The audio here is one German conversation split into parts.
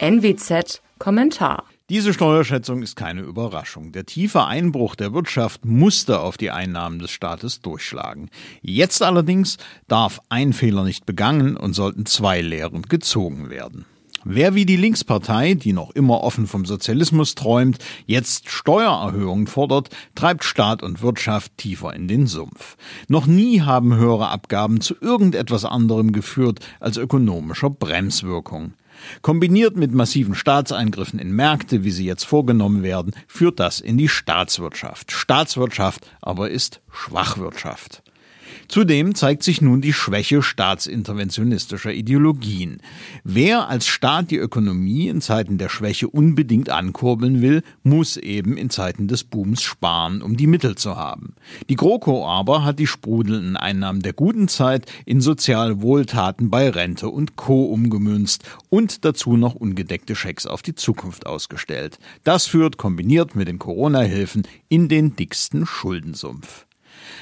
NWZ Kommentar diese Steuerschätzung ist keine Überraschung. Der tiefe Einbruch der Wirtschaft musste auf die Einnahmen des Staates durchschlagen. Jetzt allerdings darf ein Fehler nicht begangen und sollten zwei Lehren gezogen werden. Wer wie die Linkspartei, die noch immer offen vom Sozialismus träumt, jetzt Steuererhöhungen fordert, treibt Staat und Wirtschaft tiefer in den Sumpf. Noch nie haben höhere Abgaben zu irgendetwas anderem geführt als ökonomischer Bremswirkung. Kombiniert mit massiven Staatseingriffen in Märkte, wie sie jetzt vorgenommen werden, führt das in die Staatswirtschaft. Staatswirtschaft aber ist Schwachwirtschaft. Zudem zeigt sich nun die Schwäche staatsinterventionistischer Ideologien. Wer als Staat die Ökonomie in Zeiten der Schwäche unbedingt ankurbeln will, muss eben in Zeiten des Booms sparen, um die Mittel zu haben. Die GroKo aber hat die sprudelnden Einnahmen der guten Zeit in soziale Wohltaten bei Rente und Co. umgemünzt und dazu noch ungedeckte Schecks auf die Zukunft ausgestellt. Das führt kombiniert mit den Corona-Hilfen in den dicksten Schuldensumpf.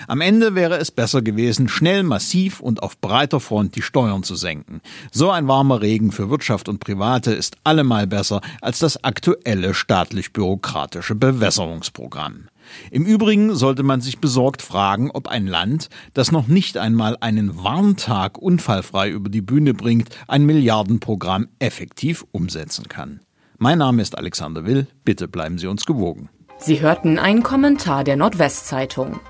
Am Ende wäre es besser gewesen, schnell, massiv und auf breiter Front die Steuern zu senken. So ein warmer Regen für Wirtschaft und Private ist allemal besser als das aktuelle staatlich-bürokratische Bewässerungsprogramm. Im Übrigen sollte man sich besorgt fragen, ob ein Land, das noch nicht einmal einen Warntag unfallfrei über die Bühne bringt, ein Milliardenprogramm effektiv umsetzen kann. Mein Name ist Alexander Will, bitte bleiben Sie uns gewogen. Sie hörten einen Kommentar der Nordwestzeitung.